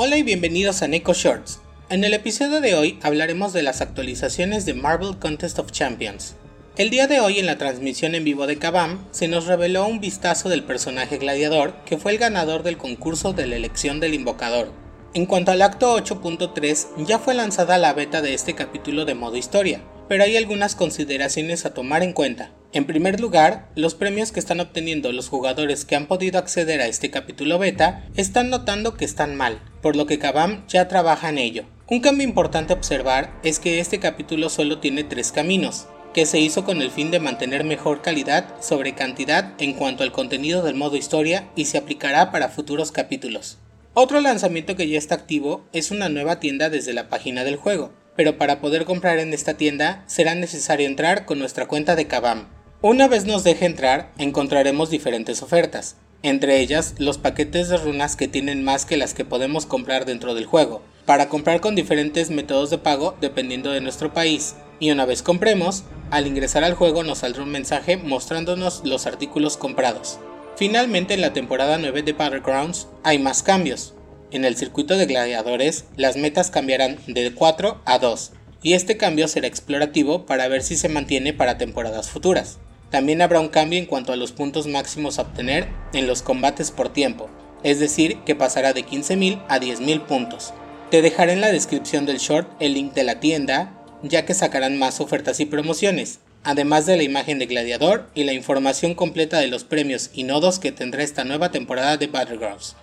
Hola y bienvenidos a Neko Shorts. En el episodio de hoy hablaremos de las actualizaciones de Marvel Contest of Champions. El día de hoy en la transmisión en vivo de Kabam se nos reveló un vistazo del personaje gladiador que fue el ganador del concurso de la elección del invocador. En cuanto al acto 8.3 ya fue lanzada la beta de este capítulo de modo historia, pero hay algunas consideraciones a tomar en cuenta. En primer lugar, los premios que están obteniendo los jugadores que han podido acceder a este capítulo beta están notando que están mal, por lo que Kabam ya trabaja en ello. Un cambio importante a observar es que este capítulo solo tiene tres caminos, que se hizo con el fin de mantener mejor calidad sobre cantidad en cuanto al contenido del modo historia y se aplicará para futuros capítulos. Otro lanzamiento que ya está activo es una nueva tienda desde la página del juego, pero para poder comprar en esta tienda será necesario entrar con nuestra cuenta de Kabam. Una vez nos deje entrar, encontraremos diferentes ofertas, entre ellas los paquetes de runas que tienen más que las que podemos comprar dentro del juego, para comprar con diferentes métodos de pago dependiendo de nuestro país, y una vez compremos, al ingresar al juego nos saldrá un mensaje mostrándonos los artículos comprados. Finalmente en la temporada 9 de Battlegrounds hay más cambios, en el circuito de gladiadores, las metas cambiarán de 4 a 2, y este cambio será explorativo para ver si se mantiene para temporadas futuras. También habrá un cambio en cuanto a los puntos máximos a obtener en los combates por tiempo, es decir, que pasará de 15.000 a 10.000 puntos. Te dejaré en la descripción del short el link de la tienda, ya que sacarán más ofertas y promociones, además de la imagen de gladiador y la información completa de los premios y nodos que tendrá esta nueva temporada de Battlegrounds.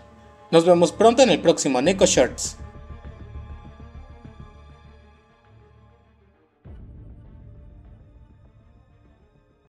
Nos vemos pronto en el próximo Neko Shorts.